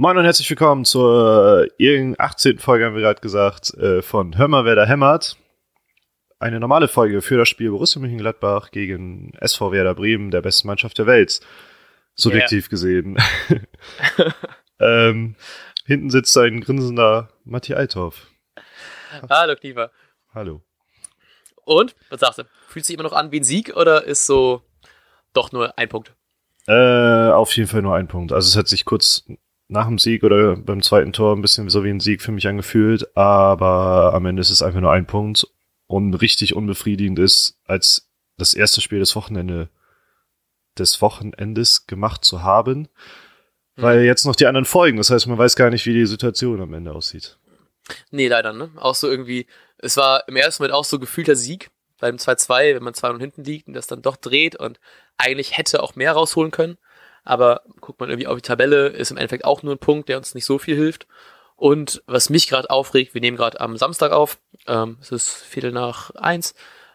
Moin und herzlich willkommen zur äh, 18. Folge, haben wir gerade gesagt, äh, von Hör mal, wer da hämmert. Eine normale Folge für das Spiel Borussia Mönchengladbach gegen SV Werder Bremen, der besten Mannschaft der Welt. Subjektiv yeah. gesehen. ähm, hinten sitzt ein grinsender Matti Althoff. Hallo, Kniefer. Hallo. Und, was sagst du? Fühlt sich immer noch an wie ein Sieg oder ist so doch nur ein Punkt? Äh, auf jeden Fall nur ein Punkt. Also es hat sich kurz nach dem Sieg oder beim zweiten Tor ein bisschen so wie ein Sieg für mich angefühlt, aber am Ende ist es einfach nur ein Punkt und richtig unbefriedigend ist, als das erste Spiel des Wochenende des Wochenendes gemacht zu haben, mhm. weil jetzt noch die anderen folgen. Das heißt, man weiß gar nicht, wie die Situation am Ende aussieht. Nee, leider, ne? Auch so irgendwie, es war im ersten Moment auch so gefühlter Sieg beim 2-2, wenn man 2 und hinten liegt und das dann doch dreht und eigentlich hätte auch mehr rausholen können. Aber guckt man irgendwie auf die Tabelle, ist im Endeffekt auch nur ein Punkt, der uns nicht so viel hilft. Und was mich gerade aufregt, wir nehmen gerade am Samstag auf, ähm, es ist Viertel nach eins.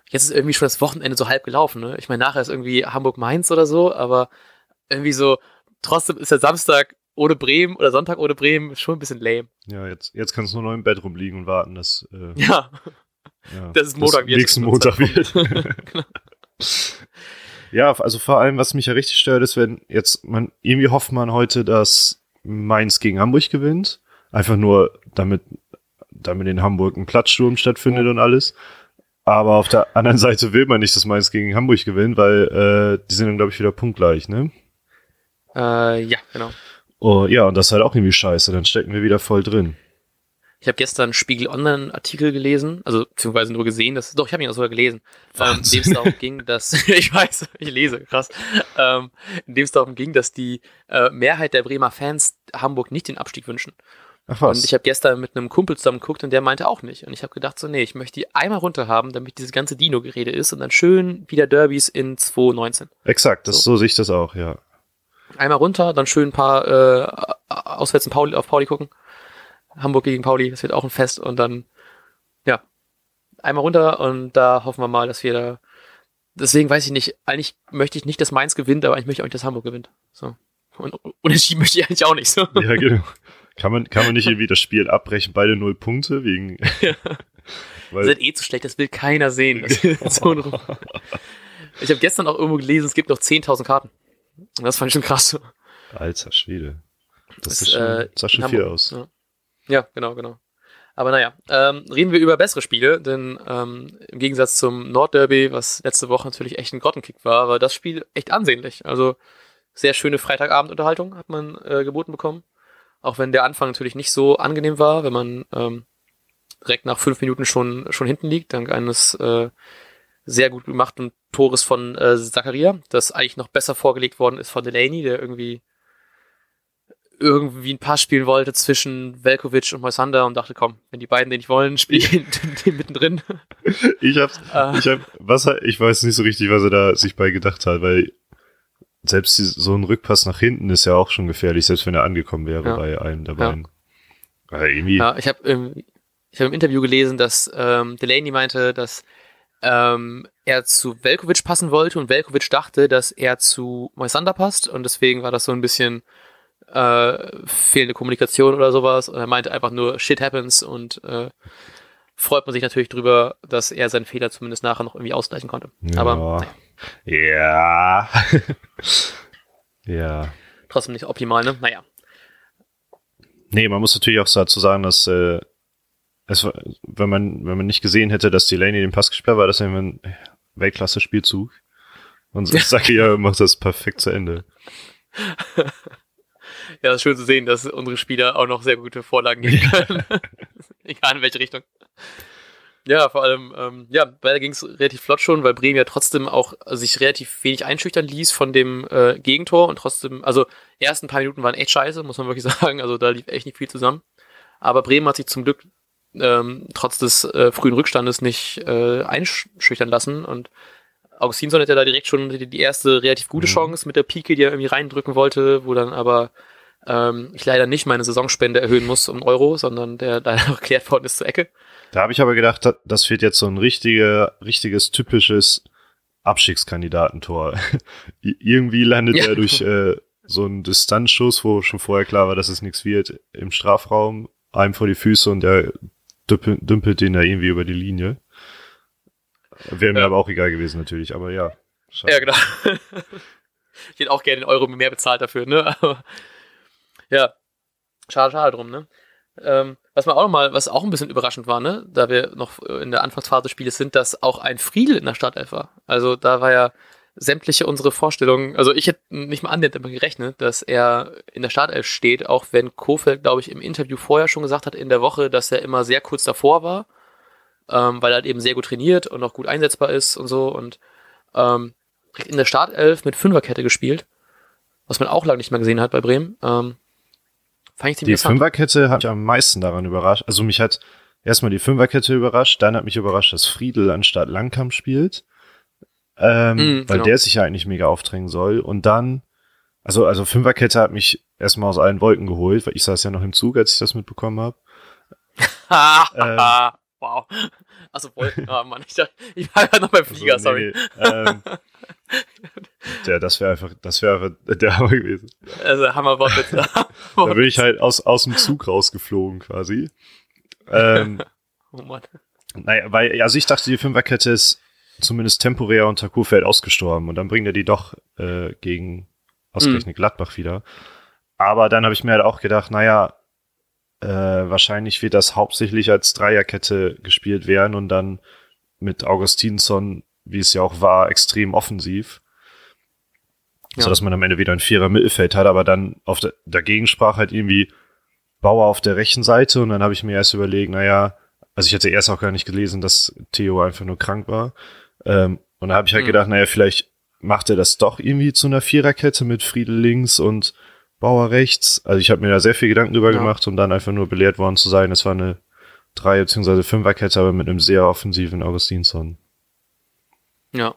Jetzt ist irgendwie schon das Wochenende so halb gelaufen. Ne? Ich meine, nachher ist irgendwie Hamburg-Mainz oder so, aber irgendwie so, trotzdem ist der Samstag ohne Bremen oder Sonntag ohne Bremen schon ein bisschen lame. Ja, jetzt, jetzt kannst du nur noch im Bett rumliegen und warten, dass. Äh, ja. ja. Das ist Montag wird. Nächsten Montag wird. genau. Ja, also vor allem, was mich ja richtig stört, ist, wenn jetzt man, irgendwie hofft man heute, dass Mainz gegen Hamburg gewinnt. Einfach nur, damit, damit in Hamburg ein Platzsturm stattfindet und alles. Aber auf der anderen Seite will man nicht, dass Mainz gegen Hamburg gewinnt, weil äh, die sind dann, glaube ich, wieder punktgleich, ne? Äh, ja, genau. Oh, ja, und das ist halt auch irgendwie scheiße. Dann stecken wir wieder voll drin. Ich habe gestern Spiegel Online Artikel gelesen, also beziehungsweise nur gesehen, dass doch ich habe ihn auch sogar gelesen, ähm, in dem es darum ging, dass ich weiß, ich lese, krass, ähm, in dem es darum ging, dass die äh, Mehrheit der Bremer Fans Hamburg nicht den Abstieg wünschen. Ach was. Und ich habe gestern mit einem Kumpel zusammen geguckt und der meinte auch nicht. Und ich habe gedacht so, nee, ich möchte die einmal runter haben, damit dieses ganze Dino-Gerede ist und dann schön wieder Derbys in 2019. Exakt, das, so. so sehe ich das auch, ja. Einmal runter, dann schön ein paar äh, auswärts Pauli, auf Pauli gucken Hamburg gegen Pauli, das wird auch ein Fest und dann, ja, einmal runter und da hoffen wir mal, dass wir da, deswegen weiß ich nicht, eigentlich möchte ich nicht, dass Mainz gewinnt, aber ich möchte auch nicht, dass Hamburg gewinnt. So. Und unentschieden möchte ich eigentlich auch nicht so. Ja, genau. Kann man, kann man nicht irgendwie das Spiel abbrechen, beide null Punkte wegen. Ja. Weil das ist eh zu schlecht, das will keiner sehen. so ich habe gestern auch irgendwo gelesen, es gibt noch 10.000 Karten. Und das fand ich schon krass. Alter Schwede. Das, das ist schon, äh, sah schon viel aus. Ja. Ja, genau, genau. Aber naja, ähm, reden wir über bessere Spiele, denn ähm, im Gegensatz zum Nordderby, was letzte Woche natürlich echt ein Grottenkick war, war das Spiel echt ansehnlich. Also sehr schöne Freitagabendunterhaltung hat man äh, geboten bekommen. Auch wenn der Anfang natürlich nicht so angenehm war, wenn man ähm, direkt nach fünf Minuten schon, schon hinten liegt, dank eines äh, sehr gut gemachten Tores von äh, Zakaria, das eigentlich noch besser vorgelegt worden ist von Delaney, der irgendwie irgendwie ein Pass spielen wollte zwischen Velkovic und Moisander und dachte, komm, wenn die beiden den nicht wollen, spiele ich den, den mittendrin. Ich hab, uh. ich hab, was, ich weiß nicht so richtig, was er da sich bei gedacht hat, weil selbst so ein Rückpass nach hinten ist ja auch schon gefährlich, selbst wenn er angekommen wäre ja. bei einem der beiden. Ja, also irgendwie. ja ich habe im, ich hab im Interview gelesen, dass ähm, Delaney meinte, dass ähm, er zu Velkovic passen wollte und Velkovic dachte, dass er zu Moisander passt und deswegen war das so ein bisschen äh, fehlende Kommunikation oder sowas. Und er meinte einfach nur, shit happens und äh, freut man sich natürlich drüber, dass er seinen Fehler zumindest nachher noch irgendwie ausgleichen konnte. Ja. Aber ja. ja. Trotzdem nicht optimal, ne? Naja. Nee, man muss natürlich auch dazu sagen, dass äh, es, wenn man, wenn man nicht gesehen hätte, dass Delaney den Pass gesperrt war, das ein Weltklasse-Spielzug. Und Sakia macht das perfekt zu Ende. Ja, es ist schön zu sehen, dass unsere Spieler auch noch sehr gute Vorlagen geben können. Egal in welche Richtung. Ja, vor allem, ähm, ja, da ging es relativ flott schon, weil Bremen ja trotzdem auch sich relativ wenig einschüchtern ließ von dem äh, Gegentor und trotzdem, also ersten paar Minuten waren echt scheiße, muss man wirklich sagen. Also da lief echt nicht viel zusammen. Aber Bremen hat sich zum Glück ähm, trotz des äh, frühen Rückstandes nicht äh, einschüchtern lassen und Augustinsson hatte da direkt schon die, die erste relativ gute mhm. Chance mit der Pike, die er irgendwie reindrücken wollte, wo dann aber ähm, ich leider nicht meine Saisonspende erhöhen muss um Euro, sondern der leider noch erklärt worden ist zur Ecke. Da habe ich aber gedacht, das wird jetzt so ein richtige, richtiges, typisches Abstiegskandidatentor. Irgendwie landet ja. er durch äh, so ein Distanzschuss, wo schon vorher klar war, dass es nichts wird, im Strafraum, einem vor die Füße und der dümpelt, dümpelt den da irgendwie über die Linie. Wäre mir Ja. aber auch egal gewesen natürlich, aber ja. schade. Ja, genau. ich hätte auch gerne einen Euro mehr bezahlt dafür, ne? Aber, ja, schade, schade drum, ne? Ähm, was man auch noch mal, was auch ein bisschen überraschend war, ne, da wir noch in der Anfangsphase des Spieles sind, dass auch ein Friedel in der Startelf war. Also da war ja sämtliche unsere Vorstellungen, also ich hätte nicht mal annähernd damit gerechnet, dass er in der Startelf steht, auch wenn Kofeld, glaube ich, im Interview vorher schon gesagt hat in der Woche, dass er immer sehr kurz davor war, ähm, weil er halt eben sehr gut trainiert und auch gut einsetzbar ist und so und ähm, in der Startelf mit Fünferkette gespielt, was man auch lange nicht mehr gesehen hat bei Bremen. Ähm, fand ich Die. Fünferkette hat mich am meisten daran überrascht. Also mich hat erstmal die Fünferkette überrascht, dann hat mich überrascht, dass Friedel anstatt Langkamp spielt. Ähm, Mhm, weil genau. der sich ja eigentlich mega aufdrängen soll. Und dann, also, also Fünferkette hat mich erstmal aus allen Wolken geholt, weil ich saß ja noch im Zug, als ich das mitbekommen habe. Ha, wow. Achso, Wolken. Oh Mann, ich, dachte, ich war ja noch beim Flieger, Also, sorry. nee, nee, ähm, ja, das wäre einfach, das wäre einfach der Hammer gewesen. Also Hammerwort bitte. Da bin ich halt aus, aus dem Zug rausgeflogen quasi. Ähm, oh Mann. Naja, weil, also ich dachte, die Fünferkette ist zumindest temporär unter Kurfeld ausgestorben und dann bringt er die doch äh, gegen ausgerechnet Gladbach wieder. Aber dann habe ich mir halt auch gedacht, naja, äh, wahrscheinlich wird das hauptsächlich als Dreierkette gespielt werden und dann mit Augustinsson, wie es ja auch war, extrem offensiv. Ja. So dass man am Ende wieder ein Vierer Mittelfeld hat, aber dann auf der, dagegen sprach halt irgendwie Bauer auf der rechten Seite und dann habe ich mir erst überlegt, naja, also ich hatte erst auch gar nicht gelesen, dass Theo einfach nur krank war. Ähm, und da habe ich halt Mhm. gedacht, naja, vielleicht macht er das doch irgendwie zu einer Viererkette mit Friedel links und Bauer rechts. Also ich habe mir da sehr viel Gedanken drüber Ja. gemacht, um dann einfach nur belehrt worden zu sein, es war eine Drei- bzw. Fünferkette, aber mit einem sehr offensiven Augustinsson. Ja,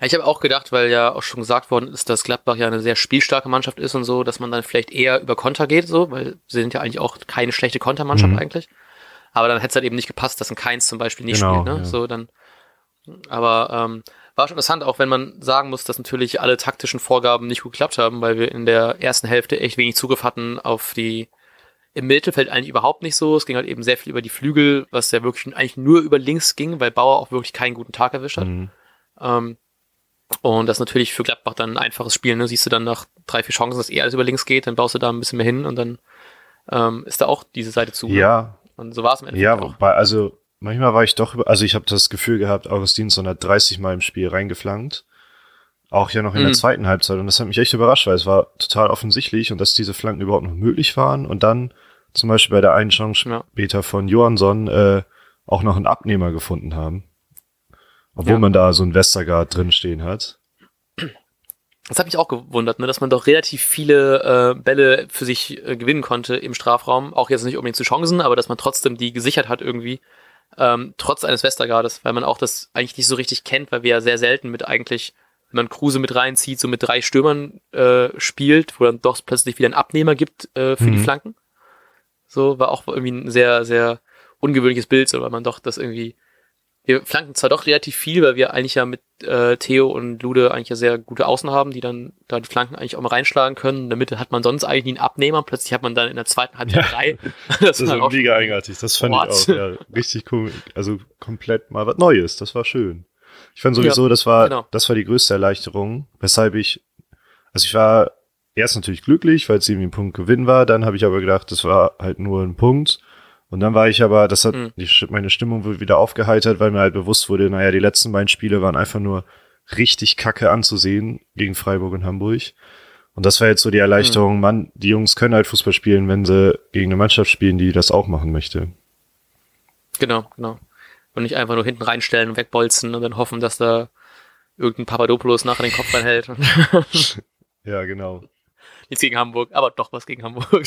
ja. ich habe auch gedacht, weil ja auch schon gesagt worden ist, dass Gladbach ja eine sehr spielstarke Mannschaft ist und so, dass man dann vielleicht eher über Konter geht, so, weil sie sind ja eigentlich auch keine schlechte Kontermannschaft Mhm. eigentlich. Aber dann hätte es halt eben nicht gepasst, dass ein Keins zum Beispiel nicht Genau, spielt, ne? ja. So dann. Aber ähm, war schon interessant, auch wenn man sagen muss, dass natürlich alle taktischen Vorgaben nicht gut geklappt haben, weil wir in der ersten Hälfte echt wenig Zugriff hatten auf die im Mittelfeld eigentlich überhaupt nicht so. Es ging halt eben sehr viel über die Flügel, was ja wirklich eigentlich nur über links ging, weil Bauer auch wirklich keinen guten Tag erwischt hat. Mhm. Ähm, und das ist natürlich für Gladbach dann ein einfaches Spiel. Ne? Siehst du dann nach drei, vier Chancen, dass eh alles über links geht, dann baust du da ein bisschen mehr hin und dann ähm, ist da auch diese Seite zu. ne? Ja, Und so war es im Endeffekt Ja, auch. wobei, also manchmal war ich doch, über, also ich habe das Gefühl gehabt, Augustinsson hat 30 Mal im Spiel reingeflankt. Auch ja noch in Mhm. der zweiten Halbzeit. Und das hat mich echt überrascht, weil es war total offensichtlich und dass diese Flanken überhaupt noch möglich waren. Und dann zum Beispiel bei der einen Chance Ja. später von Johansson äh, auch noch einen Abnehmer gefunden haben. Obwohl Ja. man da so einen Westergaard drinstehen hat. Das hat mich auch gewundert, ne? dass man doch relativ viele äh, Bälle für sich äh, gewinnen konnte im Strafraum. Auch jetzt nicht unbedingt zu Chancen, aber dass man trotzdem die gesichert hat irgendwie. Ähm, trotz eines Westergaardes, weil man auch das eigentlich nicht so richtig kennt, weil wir ja sehr selten mit eigentlich, wenn man Kruse mit reinzieht, so mit drei Stürmern äh, spielt, wo dann doch plötzlich wieder einen Abnehmer gibt äh, für die Mhm. Flanken. So war auch irgendwie ein sehr, sehr ungewöhnliches Bild, so, weil man doch das irgendwie. Wir flanken zwar doch relativ viel, weil wir eigentlich ja mit äh, Theo und Lude eigentlich ja sehr gute Außen haben, die dann da die Flanken eigentlich auch mal reinschlagen können. In der Mitte hat man sonst eigentlich nie einen Abnehmer. Plötzlich hat man dann in der zweiten Halbzeit Ja. drei. Das war ist dann auch mega eigenartig. Das fand What? ich auch. Ja, richtig cool. Also komplett mal was Neues. Das war schön. Ich fand sowieso, das war, genau. das war die größte Erleichterung, weshalb ich, also ich war erst natürlich glücklich, weil es irgendwie ein Punkt Gewinn war. Dann habe ich aber gedacht, das war halt nur ein Punkt. Und dann war ich aber, das hat Mhm. die, meine Stimmung wieder aufgeheitert, weil mir halt bewusst wurde, naja, die letzten beiden Spiele waren einfach nur richtig kacke anzusehen gegen Freiburg und Hamburg. Und das war jetzt so die Erleichterung, Mann, die Jungs können halt Fußball spielen, wenn sie gegen eine Mannschaft spielen, die das auch machen möchte. Genau, genau. Und nicht einfach nur hinten reinstellen und wegbolzen und dann hoffen, dass da irgendein Papadopoulos nachher den Kopf reinhält. Ja, genau. Nichts gegen Hamburg, aber doch was gegen Hamburg.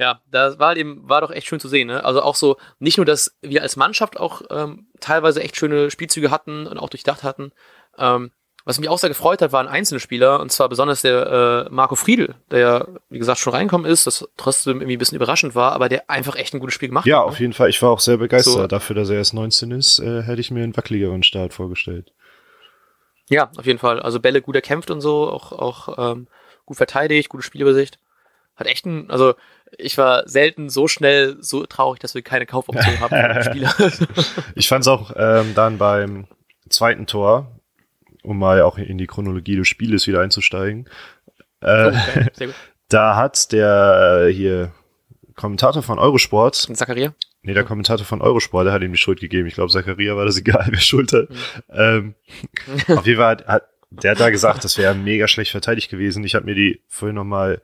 ja, das war halt eben, war doch echt schön zu sehen. Ne? Also auch so, nicht nur, dass wir als Mannschaft auch ähm, teilweise echt schöne Spielzüge hatten und auch durchdacht hatten. Ähm, was mich auch sehr gefreut hat, waren einzelne Spieler, und zwar besonders der äh, Marco Friedl, der ja, wie gesagt, schon reinkommen ist, das trotzdem irgendwie ein bisschen überraschend war, aber der einfach echt ein gutes Spiel gemacht Ja, hat. auf ne? jeden Fall. Ich war auch sehr begeistert. So. Dafür, dass er erst 19 ist, äh, hätte ich mir einen wackeligeren Start vorgestellt. Ja, auf jeden Fall. Also Bälle gut erkämpft und so, auch, auch ähm, gut verteidigt, gute Spielübersicht. Hat echt ein, also ich war selten so schnell so traurig, dass wir keine Kaufoption haben Spieler. ich fand es auch ähm, dann beim zweiten Tor, um mal auch in die Chronologie des Spieles wieder einzusteigen. Äh, oh, okay. Da hat der äh, hier Kommentator von Eurosport. Zakaria? Nee, der Kommentator von Eurosport, der hat ihm die Schuld gegeben. Ich glaube, Zakaria war das egal, wer Schuld hat. Mhm. Ähm, auf jeden Fall hat, hat der hat da gesagt, das wäre mega schlecht verteidigt gewesen. Ich habe mir die vorhin noch mal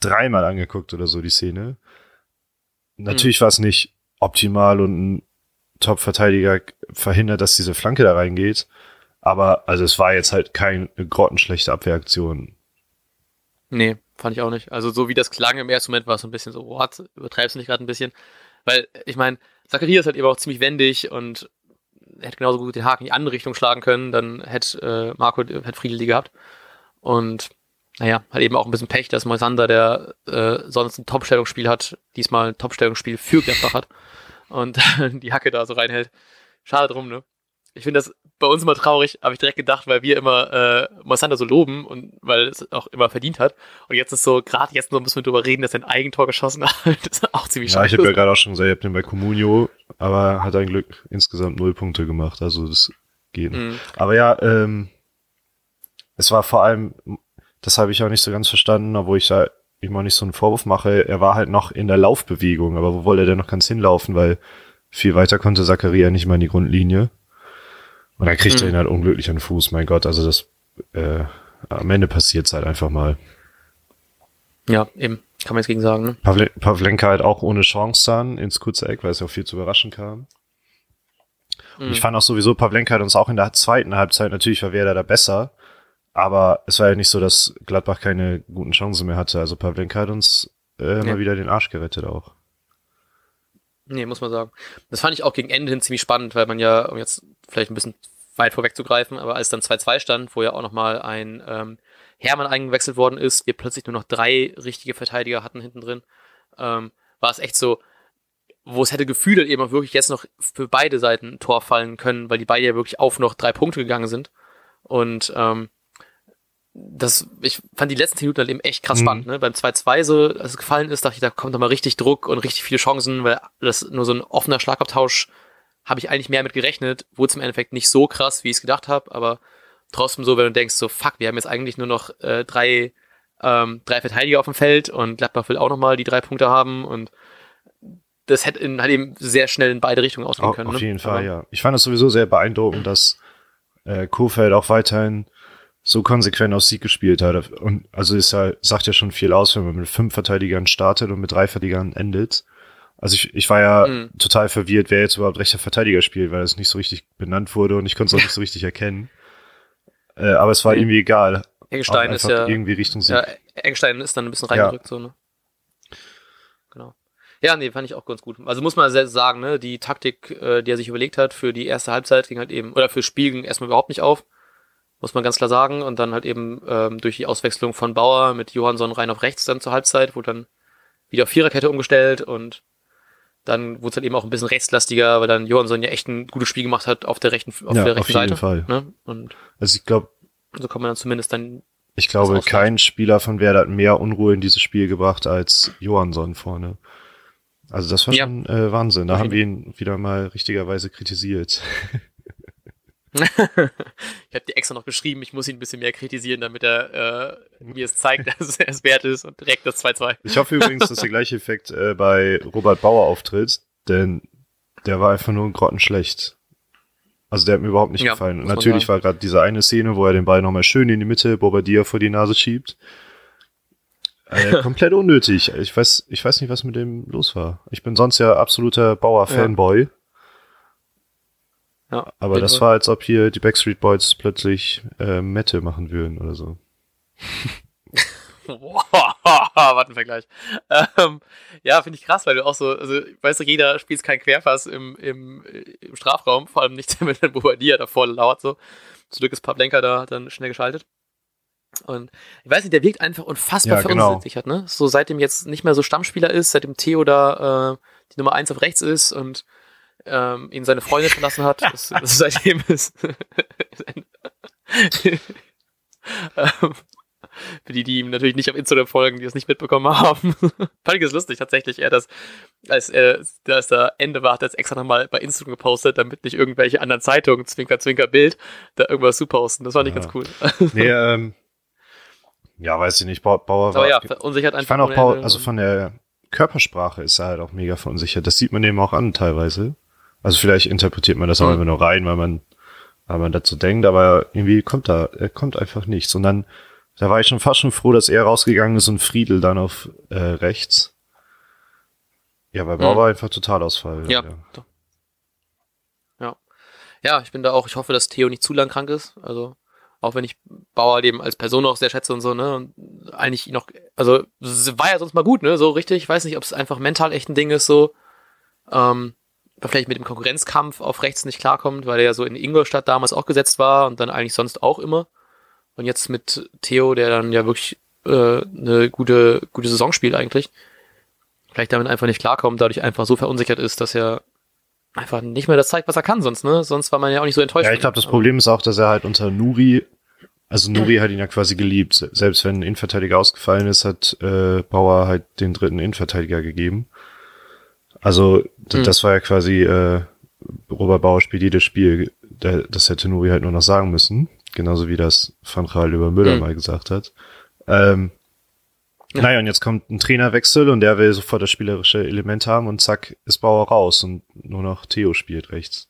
dreimal angeguckt oder so, die Szene. Natürlich mhm. war es nicht optimal und ein Top-Verteidiger verhindert, dass diese Flanke da reingeht. Aber also es war jetzt halt keine grottenschlechte Abwehraktion. Nee, fand ich auch nicht. Also so wie das klang im ersten Moment war es so ein bisschen so, what, übertreibst du nicht gerade ein bisschen? Weil, ich meine, Zacharias halt eben auch ziemlich wendig und hätte genauso gut den Haken in die andere Richtung schlagen können, dann hätte äh, Marco, hätte Friedel die gehabt. Und naja, hat eben auch ein bisschen Pech, dass Moisander, der äh, sonst ein Top-Stellungsspiel hat, diesmal ein Top-Stellungsspiel für Gladbach hat und die Hacke da so reinhält. Schade drum, ne? Ich finde das bei uns immer traurig, habe ich direkt gedacht, weil wir immer äh, Moisander so loben und weil es auch immer verdient hat. Und jetzt ist so, gerade jetzt noch müssen wir drüber reden, dass er ein Eigentor geschossen hat. das ist auch ziemlich schade. Ja, ich habe ja gerade auch schon gesagt, ihr habt den bei Comunio, aber hat ein Glück insgesamt null Punkte gemacht. Also das geht. Mhm. Aber ja, ähm, es war vor allem das habe ich auch nicht so ganz verstanden, obwohl ich da ihm auch nicht so einen Vorwurf mache. Er war halt noch in der Laufbewegung, aber wo wollte er denn noch ganz hinlaufen? Weil viel weiter konnte Zakaria nicht mal in die Grundlinie. Und dann kriegt mhm. er ihn halt unglücklich an den Fuß, mein Gott. Also das äh, am Ende passiert es halt einfach mal. Ja, eben. Kann man jetzt gegen sagen, ne? Pavle Pavlenka halt auch ohne Chance dann ins kurze Eck, weil es ja auch viel zu überraschen kam. Und mhm. ich fand auch sowieso, Pavlenka hat uns auch in der zweiten Halbzeit, natürlich war Werder da besser, aber es war ja nicht so, dass Gladbach keine guten Chancen mehr hatte. Also Pavlenka hat uns äh, ja. mal wieder den Arsch gerettet auch. Nee, muss man sagen. Das fand ich auch gegen Ende hin ziemlich spannend, weil man ja, um jetzt vielleicht ein bisschen weit vorwegzugreifen, aber als dann 2-2 stand, wo ja auch nochmal ein ähm, Hermann eingewechselt worden ist, wir plötzlich nur noch drei richtige Verteidiger hatten hinten drin, ähm, war es echt so, wo es hätte gefühlt eben auch wirklich jetzt noch für beide Seiten ein Tor fallen können, weil die beide ja wirklich auf noch drei Punkte gegangen sind. Und ähm, das, ich fand die letzten Minuten halt eben echt krass mhm. spannend, ne? Beim 2-2 so, als es gefallen ist, dachte ich, da kommt doch mal richtig Druck und richtig viele Chancen, weil das nur so ein offener Schlagabtausch habe ich eigentlich mehr mit gerechnet. Wurde im Endeffekt nicht so krass, wie ich es gedacht habe, aber trotzdem so, wenn du denkst, so fuck, wir haben jetzt eigentlich nur noch äh, drei, ähm, drei Verteidiger auf dem Feld und Gladbach will auch nochmal die drei Punkte haben und das hätte in, halt eben sehr schnell in beide Richtungen ausgehen können. Auf ne? jeden Fall, aber, ja. Ich fand es sowieso sehr beeindruckend, dass äh, Kofeld auch weiterhin so konsequent aus Sieg gespielt hat. Und also ist ja, sagt ja schon viel aus, wenn man mit fünf Verteidigern startet und mit drei Verteidigern endet. Also ich, ich war ja mhm. total verwirrt, wer jetzt überhaupt rechter Verteidiger spielt, weil es nicht so richtig benannt wurde und ich konnte es auch nicht so richtig erkennen. Äh, aber es war mhm. irgendwie egal. Eggestein ist ja irgendwie Richtung Sieg. Ja, Eggestein ist dann ein bisschen reingerückt, ja. so, ne? Genau. Ja, nee, fand ich auch ganz gut. Also muss man selbst sagen, ne, die Taktik, äh, die er sich überlegt hat für die erste Halbzeit, ging halt eben, oder für Spiel ging erstmal überhaupt nicht auf muss man ganz klar sagen. Und dann halt eben ähm, durch die Auswechslung von Bauer mit Johansson rein auf rechts dann zur Halbzeit, wurde dann wieder auf Viererkette umgestellt und dann wurde es halt eben auch ein bisschen rechtslastiger, weil dann Johansson ja echt ein gutes Spiel gemacht hat auf der rechten, auf ja, der rechten auf jeden Seite. Fall. Ne? Und also ich glaube, so kann man dann zumindest dann. Ich glaube, kein Spieler von Werder hat mehr Unruhe in dieses Spiel gebracht als Johansson vorne. Also das war ja. schon äh, Wahnsinn. Da haben wir ihn wieder mal richtigerweise kritisiert. ich habe dir extra noch geschrieben, ich muss ihn ein bisschen mehr kritisieren, damit er äh, mir es zeigt, dass er es wert ist und direkt das 2-2. Ich hoffe übrigens, dass der gleiche Effekt äh, bei Robert Bauer auftritt, denn der war einfach nur grottenschlecht. Also der hat mir überhaupt nicht ja, gefallen. Und natürlich war gerade diese eine Szene, wo er den Ball nochmal schön in die Mitte Bobadilla vor die Nase schiebt. Äh, komplett unnötig. Ich weiß, ich weiß nicht, was mit dem los war. Ich bin sonst ja absoluter Bauer-Fanboy. Ja. Ja, Aber das war, als ob hier die Backstreet Boys plötzlich äh, Mette machen würden oder so. was ein Vergleich. Ähm, ja, finde ich krass, weil du auch so, also weißt du, jeder spielt kein Querfass im, im, im Strafraum, vor allem nicht, wenn der Bobadilla davor lauert so. Zum Glück ist Pavlenka da dann schnell geschaltet. Und ich weiß nicht, der wirkt einfach unfassbar ja, genau. verunsichert, ne? So seitdem jetzt nicht mehr so Stammspieler ist, seitdem Theo da äh, die Nummer eins auf rechts ist und ähm, ihn seine Freundin verlassen hat. Das, das seitdem ist. ähm, Für die, die ihm natürlich nicht auf Instagram folgen, die es nicht mitbekommen haben. Fand ich es lustig, tatsächlich. Er das, als er, als da Ende war, hat er es extra nochmal bei Instagram gepostet, damit nicht irgendwelche anderen Zeitungen, Zwinker, Zwinker, Bild, da irgendwas zu posten. Das fand ich ganz cool. Nee, ähm, ja, weiß ich nicht. Bauer war. Aber ja, verunsichert einfach. Ich fand auch Bauer, also von der Körpersprache ist er halt auch mega verunsichert. Das sieht man eben auch an teilweise. Also vielleicht interpretiert man das auch mhm. immer nur rein, weil man, weil man dazu denkt, aber irgendwie kommt da, er kommt einfach nichts. Und dann, da war ich schon fast schon froh, dass er rausgegangen ist und Friedel dann auf äh, rechts. Ja, weil Bauer mhm. war einfach Totalausfall. Ja, ja. ja. Ja, ich bin da auch, ich hoffe, dass Theo nicht zu lang krank ist. Also auch wenn ich Bauer eben als Person auch sehr schätze und so, ne, und eigentlich noch, also war ja sonst mal gut, ne, so richtig, ich weiß nicht, ob es einfach mental echt ein Ding ist, so, ähm, vielleicht mit dem Konkurrenzkampf auf rechts nicht klarkommt, weil er ja so in Ingolstadt damals auch gesetzt war und dann eigentlich sonst auch immer. Und jetzt mit Theo, der dann ja wirklich äh, eine gute, gute Saison spielt eigentlich, vielleicht damit einfach nicht klarkommt, dadurch einfach so verunsichert ist, dass er einfach nicht mehr das zeigt, was er kann sonst, ne? Sonst war man ja auch nicht so enttäuscht. Ja, ich glaube, das Problem ist auch, dass er halt unter Nuri, also Nuri hat ihn ja quasi geliebt. Selbst wenn ein Innenverteidiger ausgefallen ist, hat äh, Bauer halt den dritten Innenverteidiger gegeben. Also mhm. das war ja quasi, äh, Robert Bauer spielt jedes Spiel. Der, das hätte Nuri halt nur noch sagen müssen. Genauso wie das Van Gaal über Müller mhm. mal gesagt hat. Ähm, ja. Naja, und jetzt kommt ein Trainerwechsel und der will sofort das spielerische Element haben und zack, ist Bauer raus und nur noch Theo spielt rechts.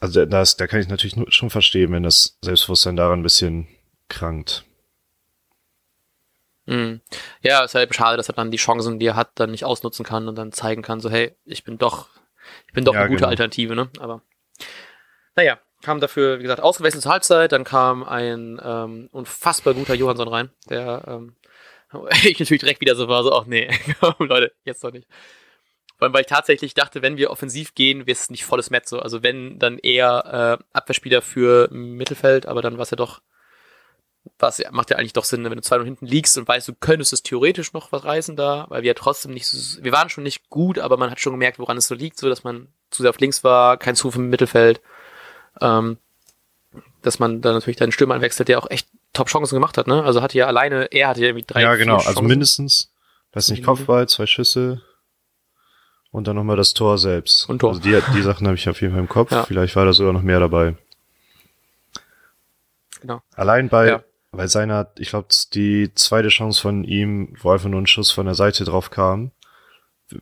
Also das, da kann ich natürlich schon verstehen, wenn das Selbstbewusstsein daran ein bisschen krankt. Mhm. Ja, ist halt schade, dass er dann die Chancen, die er hat, dann nicht ausnutzen kann und dann zeigen kann, so hey, ich bin doch, ich bin doch ja, eine gute genau. Alternative, ne? Aber naja, kam dafür, wie gesagt, ausgewechselt zur Halbzeit. Dann kam ein ähm, unfassbar guter Johansson rein, der ähm, ich natürlich direkt wieder so war, so, ach nee, Leute, jetzt doch nicht. Vor allem, weil ich tatsächlich dachte, wenn wir offensiv gehen, wäre es nicht volles Mezzo. Also wenn, dann eher äh, Abwehrspieler für Mittelfeld, aber dann war es ja doch, was macht ja eigentlich doch Sinn, wenn du zwei und hinten liegst und weißt, du könntest es theoretisch noch was reißen da, weil wir ja trotzdem nicht so, wir waren schon nicht gut, aber man hat schon gemerkt, woran es so liegt, so dass man zu sehr auf links war, kein Zug im Mittelfeld ähm, dass man dann natürlich deinen Stürmer einwechselt, der auch echt Top-Chancen gemacht hat, ne? Also hatte ja alleine, er hatte ja irgendwie drei. Ja, genau, also mindestens, weiß nicht, Kopfball, zwei Schüsse und dann nochmal das Tor selbst. Und Tor. Also die, die Sachen habe ich auf jeden Fall im Kopf, ja. vielleicht war da sogar noch mehr dabei. Genau. Allein bei, ja. Bei seiner, ich glaube, die zweite Chance von ihm, wo einfach nur ein Schuss von der Seite drauf kam,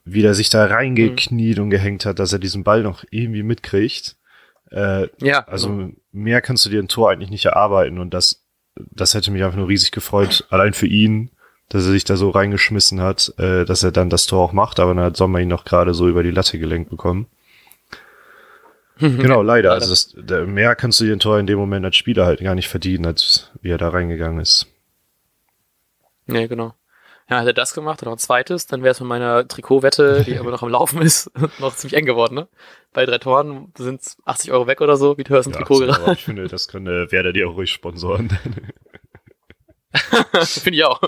wie der sich da reingekniet mhm. und gehängt hat, dass er diesen Ball noch irgendwie mitkriegt. Äh, ja. Also genau. mehr kannst du dir ein Tor eigentlich nicht erarbeiten und das, das hätte mich einfach nur riesig gefreut, allein für ihn, dass er sich da so reingeschmissen hat, äh, dass er dann das Tor auch macht, aber dann hat Sommer ihn noch gerade so über die Latte gelenkt bekommen. genau, leider. Also das, mehr kannst du dir ein Tor in dem Moment als Spieler halt gar nicht verdienen, als wie er da reingegangen ist. Ja, genau. Ja, hätte er das gemacht oder noch ein zweites, dann wäre es mit meiner Trikotwette, die aber noch am Laufen ist, noch ziemlich eng geworden, ne? Bei drei Toren sind es 80 Euro weg oder so, wie teuer ist ein ja, Trikot gerade? Ich finde, das könnte Werder dir auch ruhig sponsoren. finde ich auch.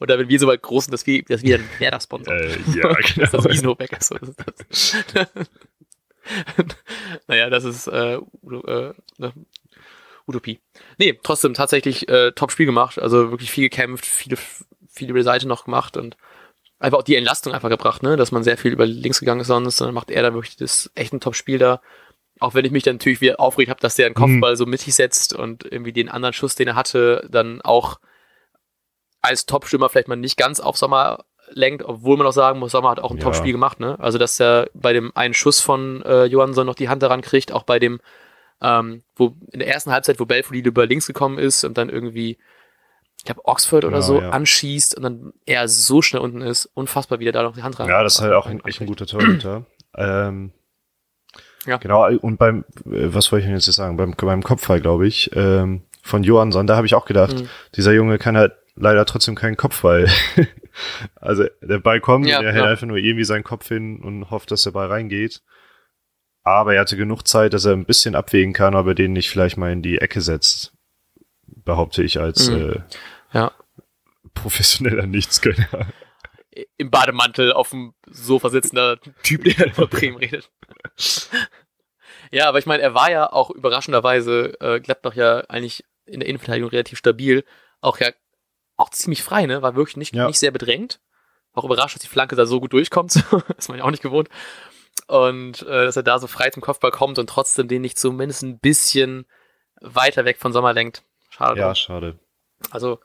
Oder wenn wir so weit groß sind, dass wir, dass wir ein Werder-Sponsor äh, Ja, genau. dass das Wiesenhof weg ist. naja, das ist äh, äh, ne? Utopie. Nee, trotzdem tatsächlich äh, Top-Spiel gemacht. Also wirklich viel gekämpft, viele, viel über die Seite noch gemacht und einfach auch die Entlastung einfach gebracht, ne? Dass man sehr viel über links gegangen ist sonst. Dann macht er da wirklich das echt ein Top-Spiel da. Auch wenn ich mich dann natürlich wieder aufregt habe, dass der einen Kopfball mhm. so mittig setzt und irgendwie den anderen Schuss, den er hatte, dann auch als Top-Stürmer vielleicht mal nicht ganz auf Sommer lenkt, obwohl man auch sagen muss, Sommer hat auch ein ja. Top-Spiel gemacht, ne? Also dass er bei dem einen Schuss von äh, Johansson noch die Hand daran kriegt, auch bei dem ähm, wo in der ersten Halbzeit, wo Belfodil über links gekommen ist und dann irgendwie, ich glaube, Oxford oder genau, so ja. anschießt und dann er so schnell unten ist, unfassbar, wie der da noch die Hand rein. Ja, das ist halt auch ein, echt ein guter Torhüter. ähm, ja. Genau, und beim, äh, was wollte ich denn jetzt sagen, beim, beim Kopfball, glaube ich, ähm, von Johansson, da habe ich auch gedacht, mhm. dieser Junge kann halt leider trotzdem keinen Kopfball. also der Ball kommt ja, und er hält einfach nur irgendwie seinen Kopf hin und hofft, dass der Ball reingeht. Aber er hatte genug Zeit, dass er ein bisschen abwägen kann, ob er den nicht vielleicht mal in die Ecke setzt. Behaupte ich als mhm. äh, ja. professioneller Nichtskönner. Im Bademantel auf dem Sofa sitzender Typ, der über Bremen redet. ja, aber ich meine, er war ja auch überraschenderweise äh, Gladbach ja eigentlich in der Innenverteidigung relativ stabil. Auch ja, auch ziemlich frei, ne? War wirklich nicht, Ja. nicht sehr bedrängt. Auch überrascht, dass die Flanke da so gut durchkommt. ist man ja auch nicht gewohnt. Und äh, dass er da so frei zum Kopfball kommt und trotzdem den nicht zumindest ein bisschen weiter weg von Sommer lenkt. Schade. Ja, schade. Also,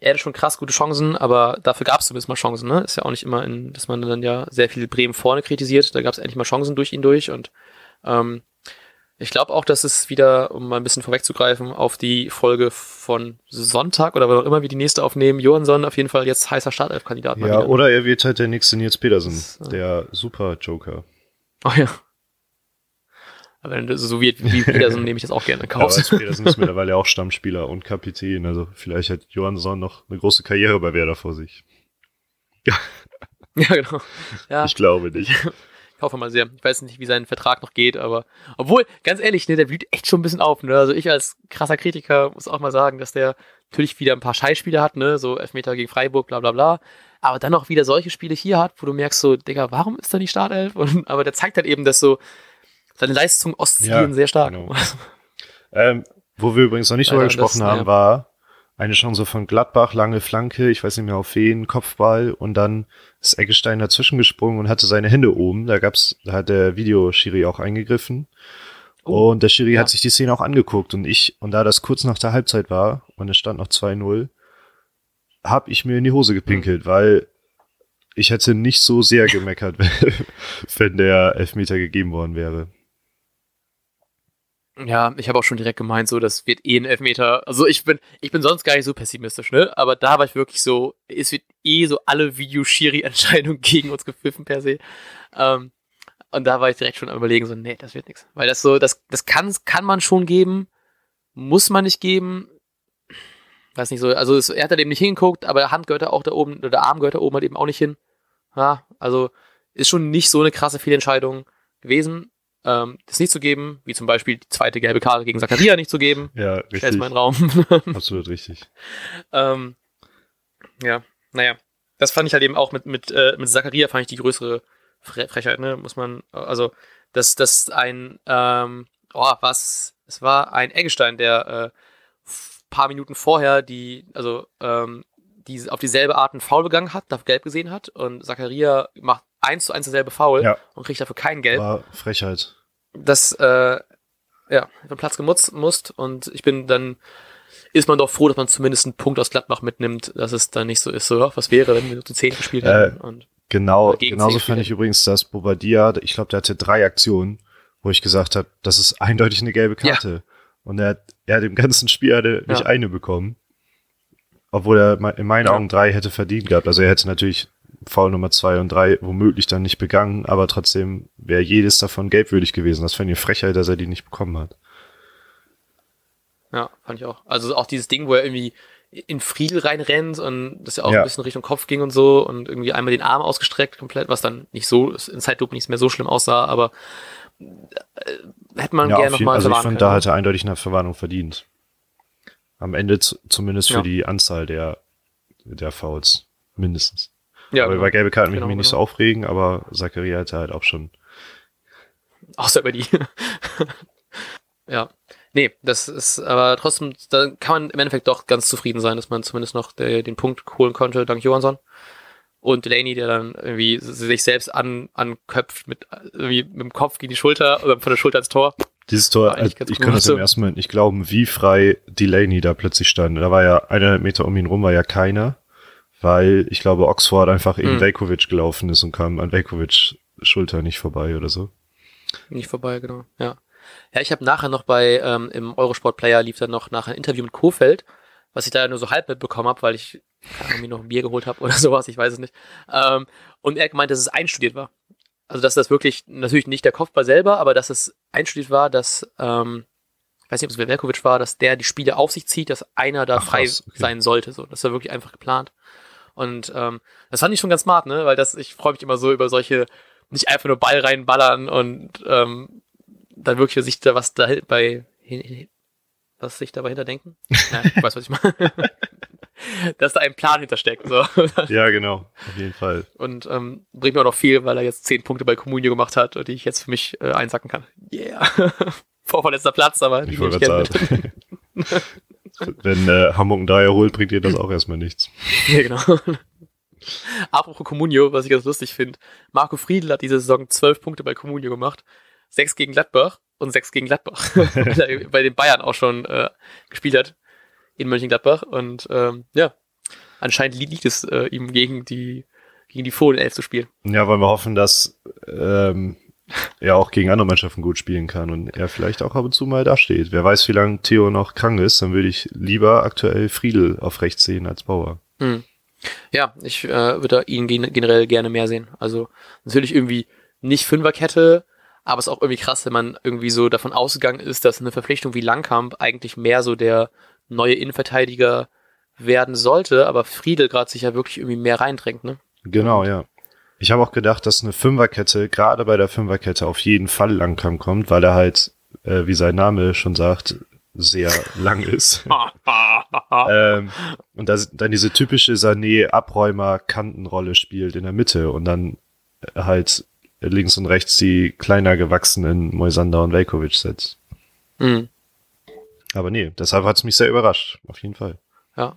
er hatte schon krass gute Chancen, aber dafür gab es zumindest mal Chancen, ne? Ist ja auch nicht immer, in, dass man dann ja sehr viel Bremen vorne kritisiert. Da gab es endlich mal Chancen durch ihn durch und ähm, ich glaube auch, dass es wieder, um mal ein bisschen vorwegzugreifen, auf die Folge von Sonntag oder wann auch immer wir die nächste aufnehmen, Johansson auf jeden Fall jetzt heißer Startelf-Kandidat. Ja, oder er wird halt der nächste Nils Petersen, äh, der Super-Joker. Oh ja. Aber wenn so wird wie Peterson, nehme ich das auch gerne in Ja, aber Kauf. Nils Petersen ist mittlerweile auch Stammspieler und Kapitän, also vielleicht hat Johansson noch eine große Karriere bei Werder vor sich. ja, genau. Ja, Ich glaube nicht. Ich hoffe mal sehr. Ich weiß nicht, wie sein Vertrag noch geht, aber obwohl, ganz ehrlich, ne, der blüht echt schon ein bisschen auf. Ne? Also ich als krasser Kritiker muss auch mal sagen, dass der natürlich wieder ein paar Scheißspiele hat, ne, so Elfmeter gegen Freiburg, bla bla bla. Aber dann auch wieder solche Spiele hier hat, wo du merkst so, Digga, warum ist da die Startelf? Und, aber der zeigt halt eben, dass so seine Leistungen oszillieren Ja, sehr stark. genau. Ähm, wo wir übrigens noch nicht drüber gesprochen das- haben, ja. war eine Chance von Gladbach, lange Flanke, ich weiß nicht mehr auf wen, Kopfball und dann ist Eggestein dazwischen gesprungen und hatte seine Hände oben. Da gab's, da hat der Videoschiri auch eingegriffen. Oh, und der Schiri ja. hat sich die Szene auch angeguckt und ich, und da das kurz nach der Halbzeit war und es stand noch 2-0, hab ich mir in die Hose gepinkelt, Hm. weil ich hätte nicht so sehr gemeckert, wenn der Elfmeter gegeben worden wäre. Ja, ich habe auch schon direkt gemeint, so, das wird eh ein Elfmeter. Also ich bin, ich bin sonst gar nicht so pessimistisch, ne? Aber da war ich wirklich so, es wird eh so alle Videoschiri-Entscheidungen gegen uns gepfiffen per se. Ähm, und da war ich direkt schon am überlegen, so, nee, das wird nichts. Weil das so, das, das kann, kann man schon geben, muss man nicht geben. Weiß nicht so, also es, er hat da eben nicht hingeguckt, aber der Hand gehört da auch da oben, oder der Arm gehört da oben halt eben auch nicht hin. Ja, also ist schon nicht so eine krasse Fehlentscheidung gewesen, ähm, das nicht zu geben, wie zum Beispiel die zweite gelbe Karte gegen Zakaria nicht zu geben. Ja, richtig. in den Raum. Absolut richtig. ähm, ja, naja. Das fand ich halt eben auch mit, mit, äh, mit Zakaria fand ich die größere Fre Frechheit, ne? Muss man, also, dass das ein, ähm, oh, was, es war ein Eggestein, der äh, paar Minuten vorher die, also, ähm, die auf dieselbe Art einen Foul begangen hat, dafür gelb gesehen hat und Zakaria macht eins zu eins dasselbe Foul Ja. und kriegt dafür kein Gelb. War Frechheit. das äh, ja, vom Platz gemutzt musst und ich bin dann ist man doch froh, dass man zumindest einen Punkt aus Gladbach mitnimmt, dass es dann nicht so ist, so, ja, was wäre, wenn wir nur zu 10 gespielt Äh, hätten. Und Genau, genauso fand ich übrigens, dass Bobadilla, ich glaube, der hatte drei Aktionen, wo ich gesagt habe, das ist eindeutig eine gelbe Karte. Und er hat, er hat im ganzen Spiel hatte nicht Ja. eine bekommen. Obwohl er in meinen Ja. Augen drei hätte verdient gehabt. Also er hätte natürlich Foul Nummer zwei und drei womöglich dann nicht begangen, aber trotzdem wäre jedes davon gelbwürdig gewesen. Das fände ich Frechheit, dass er die nicht bekommen hat. ja, fand ich auch. Also auch dieses Ding, wo er irgendwie in Friedel reinrennt und das ja auch Ja. ein bisschen Richtung Kopf ging und so und irgendwie einmal den Arm ausgestreckt komplett, was dann nicht so in Zeitlupe nicht mehr so schlimm aussah, aber äh, hätte man ja, gerne nochmal also ich fand, da können. hat er eindeutig eine Verwarnung verdient. Am Ende zu, zumindest für Ja. die Anzahl der, der Fouls. Mindestens. Ja, aber genau. über gelbe Karten mich Genau, mich nicht so genau. aufregen, aber Zakaria hatte halt auch schon. Außer über die. ja. Nee, das ist aber trotzdem, da kann man im Endeffekt doch ganz zufrieden sein, dass man zumindest noch der, den Punkt holen konnte, dank Johansson. Und Delaney, der dann irgendwie sich selbst an, anköpft mit, irgendwie mit dem Kopf gegen die Schulter oder von der Schulter ins Tor. Dieses Tor, ganz ich konnte es im gemacht. ersten Moment nicht glauben, wie frei Delaney da plötzlich stand. Da war ja eineinhalb Meter um ihn rum, war ja keiner, weil ich glaube, Oxford einfach in Mhm. Velkovic gelaufen ist und kam an Velkovic Schulter nicht vorbei oder so. Nicht vorbei, genau. Ja. Ja, ich habe nachher noch bei, ähm, im Eurosport Player lief dann noch nachher ein Interview mit Kofeld, was ich da nur so halb mitbekommen habe, weil ich mir noch ein Bier geholt habe oder sowas, ich weiß es nicht. Ähm, und er gemeint, dass es einstudiert war. Also, dass das wirklich, natürlich nicht der Kopfball selber, aber dass es einstudiert war, dass, ähm, ich weiß nicht, ob es Velkovic war, dass der die Spiele auf sich zieht, dass einer da Ach, frei krass, okay. sein sollte. So, das war wirklich einfach geplant. Und ähm, das fand ich schon ganz smart, ne? Weil das, ich freue mich immer so über solche, nicht einfach nur Ball reinballern und ähm, dann wirklich sich da was da bei was sich dabei hinter denken. Ja, ich weiß, was ich meine. Dass da ein Plan hintersteckt. So. Ja, genau, auf jeden Fall. Und ähm, bringt mir auch noch viel, weil er jetzt zehn Punkte bei Comunio gemacht hat die ich jetzt für mich äh, einsacken kann. Yeah. Vorverletzter Platz, aber die Ich nehme wollte ich gerne mit. Wenn äh, Hamburg einen Dreier holt, bringt ihr das auch erstmal nichts. Ja, genau. Apropos Comunio, was ich ganz lustig finde. Marco Friedl hat diese Saison zwölf Punkte bei Comunio gemacht. Sechs gegen Gladbach und sechs gegen Gladbach. weil er bei den Bayern auch schon äh, gespielt hat. In Mönchengladbach. Und ähm, ja, anscheinend liegt es äh, ihm gegen die, gegen die Fohlen elf zu spielen. Ja, wollen wir hoffen, dass ähm, er auch gegen andere Mannschaften gut spielen kann und er vielleicht auch ab und zu mal da steht. Wer weiß, wie lange Theo noch krank ist, dann würde ich lieber aktuell Friedel auf rechts sehen als Bauer. Hm. Ja, ich äh, würde ihn generell gerne mehr sehen. Also natürlich irgendwie nicht Fünferkette, aber es ist auch irgendwie krass, wenn man irgendwie so davon ausgegangen ist, dass eine Verpflichtung wie Langkamp eigentlich mehr so der neue Innenverteidiger werden sollte, aber Friedel gerade sich ja wirklich irgendwie mehr reindrängt, ne? Genau, ja. Ich habe auch gedacht, dass eine Fünferkette, gerade bei der Fünferkette, auf jeden Fall Langkamp kommt, weil er halt, äh, wie sein Name schon sagt, sehr lang ist. ähm, und das, dann diese typische Sané-Abräumer-Kantenrolle spielt in der Mitte und dann halt links und rechts die kleiner gewachsenen Moisander und Velkovic setzt. Mhm. Aber nee, deshalb hat es mich sehr überrascht, auf jeden Fall. Ja.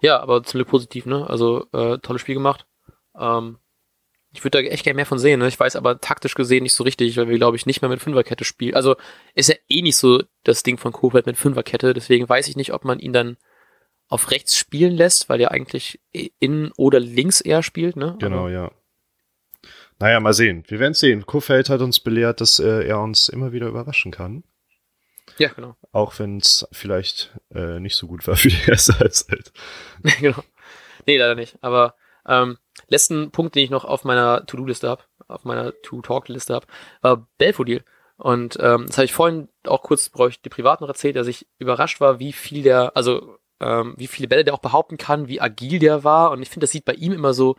Ja, aber ziemlich positiv, ne? Also äh, tolles Spiel gemacht. Ähm, ich würde da echt gerne mehr von sehen. Ne? Ich weiß aber taktisch gesehen nicht so richtig, weil wir, glaube ich, nicht mehr mit Fünferkette spielen. Also ist ja eh nicht so das Ding von Kofeld mit Fünferkette. Deswegen weiß ich nicht, ob man ihn dann auf rechts spielen lässt, weil er eigentlich in oder links eher spielt. Ne? Genau, aber ja. Naja, mal sehen. Wir werden sehen. Kofeld hat uns belehrt, dass äh, er uns immer wieder überraschen kann. Ja, genau. Auch wenn es vielleicht äh, nicht so gut war für die erste Halbzeit. genau. Nee, leider nicht. Aber ähm, letzten Punkt, den ich noch auf meiner To-Do-Liste habe, auf meiner To-Talk-Liste habe, war Belfodil. Und ähm, das habe ich vorhin auch kurz, brauche ich die privat noch erzählt, dass ich überrascht war, wie viel der, also ähm, wie viele Bälle der auch behaupten kann, wie agil der war. Und ich finde, das sieht bei ihm immer so,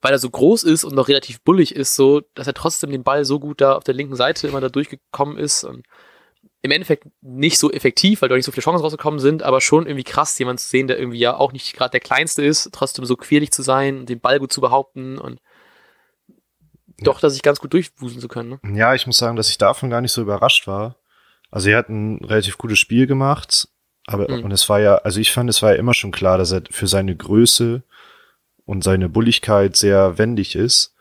weil er so groß ist und noch relativ bullig ist, so, dass er trotzdem den Ball so gut da auf der linken Seite immer da durchgekommen ist. Und im Endeffekt nicht so effektiv, weil da nicht so viele Chancen rausgekommen sind, aber schon irgendwie krass, jemand zu sehen, der irgendwie ja auch nicht gerade der Kleinste ist, trotzdem so quirlig zu sein, den Ball gut zu behaupten und doch, dass ich ganz gut durchwusen zu können. Ne? Ja, ich muss sagen, dass ich davon gar nicht so überrascht war. Also er hat ein relativ gutes Spiel gemacht, aber mhm. und es war ja, also ich fand, es war ja immer schon klar, dass er für seine Größe und seine Bulligkeit sehr wendig ist.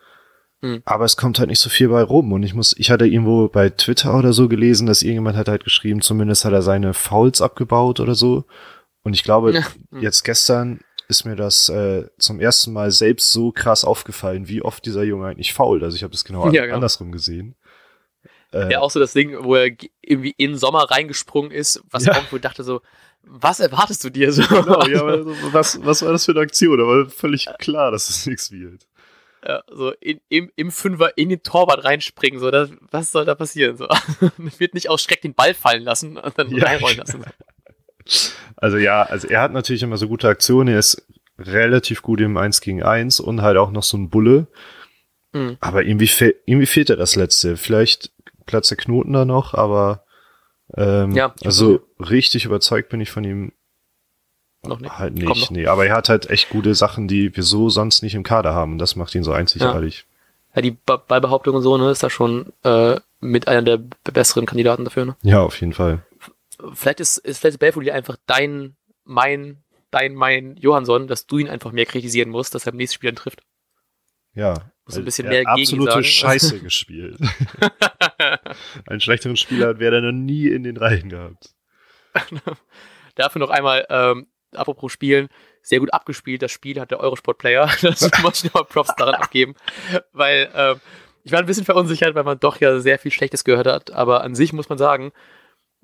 Mhm. Aber es kommt halt nicht so viel bei rum. Und ich muss, ich hatte irgendwo bei Twitter oder so gelesen, dass irgendjemand hat halt geschrieben, zumindest hat er seine Fouls abgebaut oder so. Und ich glaube, ja. Mhm. jetzt gestern ist mir das äh, zum ersten Mal selbst so krass aufgefallen, wie oft dieser Junge eigentlich fault. Also ich habe das genau, ja, genau, andersrum gesehen. Äh, ja, auch so das Ding, wo er irgendwie in den Sommer reingesprungen ist, was ja. irgendwo dachte so, was erwartest du dir so? Genau, ja, aber was, was war das für eine Aktion? Aber völlig klar, dass es nichts wird ja, so in, im, im Fünfer in den Torwart reinspringen, so, das, was soll da passieren? So, wird nicht aus Schreck den Ball fallen lassen und dann ja. reinrollen lassen. Also ja, also er hat natürlich immer so gute Aktionen, er ist relativ gut im 1 gegen 1 und halt auch noch so ein Bulle. Mhm. Aber irgendwie, fe irgendwie fehlt er das letzte. Vielleicht Platz der Knoten da noch, aber ähm, ja, also richtig überzeugt bin ich von ihm noch nicht. Halt nicht, nee. Aber er hat halt echt gute Sachen, die wir so sonst nicht im Kader haben. Und das macht ihn so einzigartig. Ja, ja die Ballbehauptung und so, ne, ist da schon äh, mit einer der besseren Kandidaten dafür, ne? Ja, auf jeden Fall. Vielleicht ist, ist vielleicht Belfodil einfach dein, mein, dein, mein Johansson, dass du ihn einfach mehr kritisieren musst, dass er im nächsten Spiel trifft. Ja. Muss ein bisschen mehr absolute. Scheiße gespielt. Einen schlechteren Spieler wäre er noch nie in den Reihen gehabt. Dafür noch einmal ähm, apropos Spielen, sehr gut abgespielt. Das Spiel hat der Eurosport-Player. Das muss ich nochmal Props daran abgeben. Weil äh, ich war ein bisschen verunsichert, weil man doch ja sehr viel Schlechtes gehört hat. Aber an sich muss man sagen,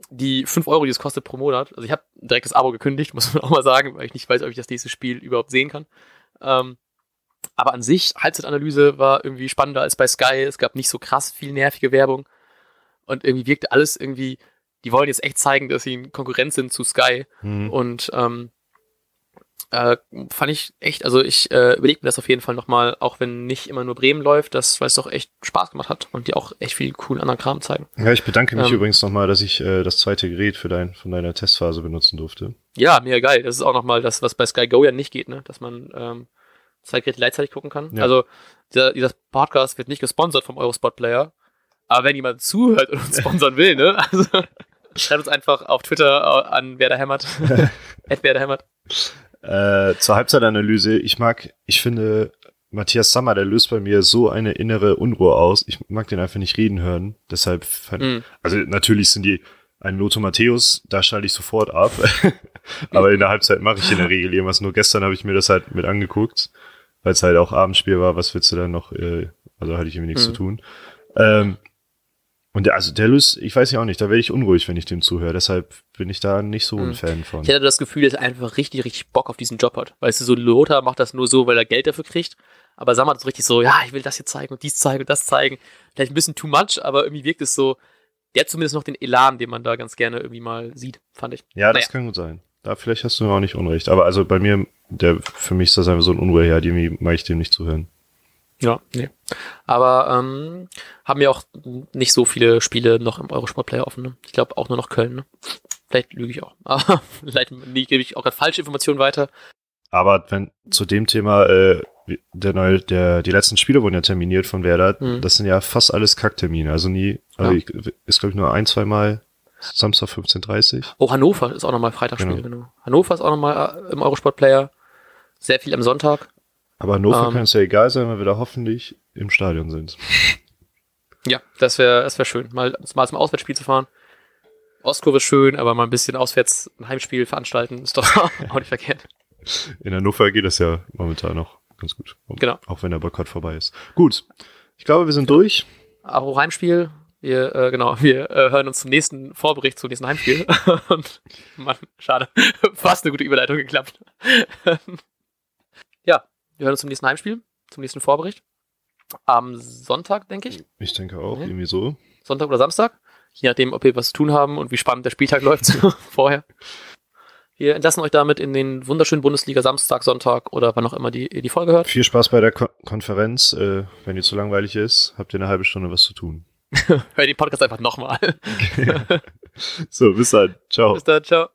die 5 Euro, die es kostet pro Monat, also ich habe direkt das Abo gekündigt, muss man auch mal sagen, weil ich nicht weiß, ob ich das nächste Spiel überhaupt sehen kann. Ähm, aber an sich, Halbzeitanalyse war irgendwie spannender als bei Sky. Es gab nicht so krass viel nervige Werbung. Und irgendwie wirkte alles irgendwie, die wollen jetzt echt zeigen, dass sie in Konkurrenz sind zu Sky. Mhm. Und ähm, äh, fand ich echt, also ich äh, überlege mir das auf jeden Fall nochmal, auch wenn nicht immer nur Bremen läuft, das, weil es doch echt Spaß gemacht hat und die auch echt viel coolen anderen Kram zeigen. Ja, ich bedanke mich ähm, übrigens nochmal, dass ich äh, das zweite Gerät für dein, von deiner Testphase benutzen durfte. Ja, mega geil. Das ist auch nochmal das, was bei Sky Go ja nicht geht, ne? dass man ähm, zwei Geräte gleichzeitig gucken kann. Ja. Also dieser, dieser Podcast wird nicht gesponsert vom Eurospot Player, aber wenn jemand zuhört und uns sponsern will, ne? Also Schreibt uns einfach auf Twitter an Werder Hämmert. At Werder Hämmert. Äh, zur Halbzeitanalyse, ich mag, ich finde, Matthias Sammer, der löst bei mir so eine innere Unruhe aus. Ich mag den einfach nicht reden hören. Deshalb, fand, mm. also natürlich sind die ein Lothar Matthäus, da schalte ich sofort ab. Aber in der Halbzeit mache ich in der Regel irgendwas. Nur gestern habe ich mir das halt mit angeguckt, weil es halt auch Abendspiel war. Was willst du dann noch? Äh, also hatte ich irgendwie nichts mm. zu tun. Ähm, und der, also der löst, ich weiß ja auch nicht, da werde ich unruhig, wenn ich dem zuhöre. Deshalb bin ich da nicht so ein mhm. Fan von. Ich hatte das Gefühl, dass er einfach richtig, richtig Bock auf diesen Job hat. Weißt du, so Lothar macht das nur so, weil er Geld dafür kriegt. Aber Sam hat so richtig so, ja, ich will das hier zeigen und dies zeigen und das zeigen. Vielleicht ein bisschen too much, aber irgendwie wirkt es so, der hat zumindest noch den Elan, den man da ganz gerne irgendwie mal sieht, fand ich. Ja, das naja. kann gut sein. Da vielleicht hast du auch nicht Unrecht. Aber also bei mir, der, für mich ist das einfach so ein Unruhe, ja, irgendwie mag ich dem nicht zuhören. Ja, nee. Aber ähm, haben ja auch nicht so viele Spiele noch im Eurosport-Player offen. Ne? Ich glaube auch nur noch Köln. Ne? Vielleicht lüge ich auch. Aber vielleicht gebe ich auch gerade falsche Informationen weiter. Aber wenn zu dem Thema, äh, der neue, der, die letzten Spiele wurden ja terminiert von Werder, mhm. das sind ja fast alles Kacktermine. Also nie, also ja. ich, ist glaube ich nur ein, zwei Mal Samstag 15.30 Oh, Hannover ist auch nochmal Freitagsspiel, genau. genau. Hannover ist auch nochmal äh, im Eurosport-Player. Sehr viel am Sonntag. Aber Hannover ähm, kann es ja egal sein, weil wir da hoffentlich im Stadion sind. Ja, das wäre das wär schön, mal, mal zum Auswärtsspiel zu fahren. Ostkurve ist schön, aber mal ein bisschen auswärts ein Heimspiel veranstalten ist doch auch nicht verkehrt. In Hannover geht das ja momentan noch ganz gut. Genau. Auch wenn der Boykott vorbei ist. Gut. Ich glaube, wir sind genau. durch. Aber Heimspiel, wir, äh, genau, wir äh, hören uns zum nächsten Vorbericht, zum nächsten Heimspiel. Und, Mann, schade. Fast eine gute Überleitung geklappt. Wir hören uns zum nächsten Heimspiel, zum nächsten Vorbericht. Am Sonntag, denke ich. Ich denke auch, mhm. irgendwie so. Sonntag oder Samstag. Je nachdem, ob wir was zu tun haben und wie spannend der Spieltag läuft vorher. Wir entlassen euch damit in den wunderschönen Bundesliga Samstag, Sonntag oder wann auch immer die, die Folge hört. Viel Spaß bei der Ko Konferenz. Äh, wenn die zu langweilig ist, habt ihr eine halbe Stunde was zu tun. Hört den Podcast einfach nochmal. so, bis dann. Ciao. Bis dann, ciao.